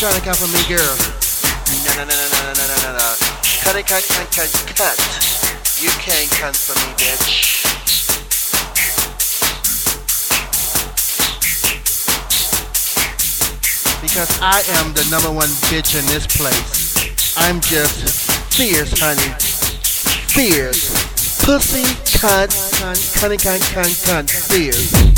trying to come for me, girl? No, no, no, no, no, no, no, no, no. Cut it, cut, cut, cut, cut. You can't come for me, bitch. Because I am the number one bitch in this place. I'm just fierce, honey. Fierce. Pussy, cunt, cunt, cunt, cunt, cunt, cunt, fierce.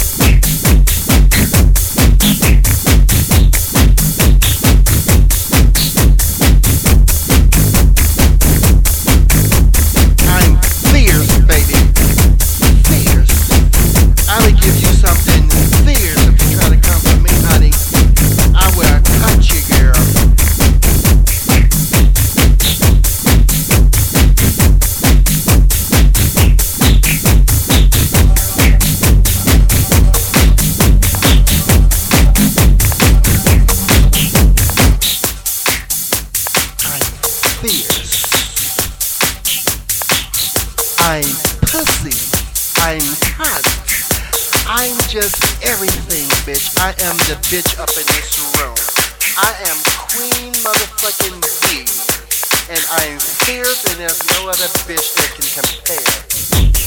Am the bitch up in this room. I am Queen motherfucking B. And I am fierce and there's no other bitch that can compare.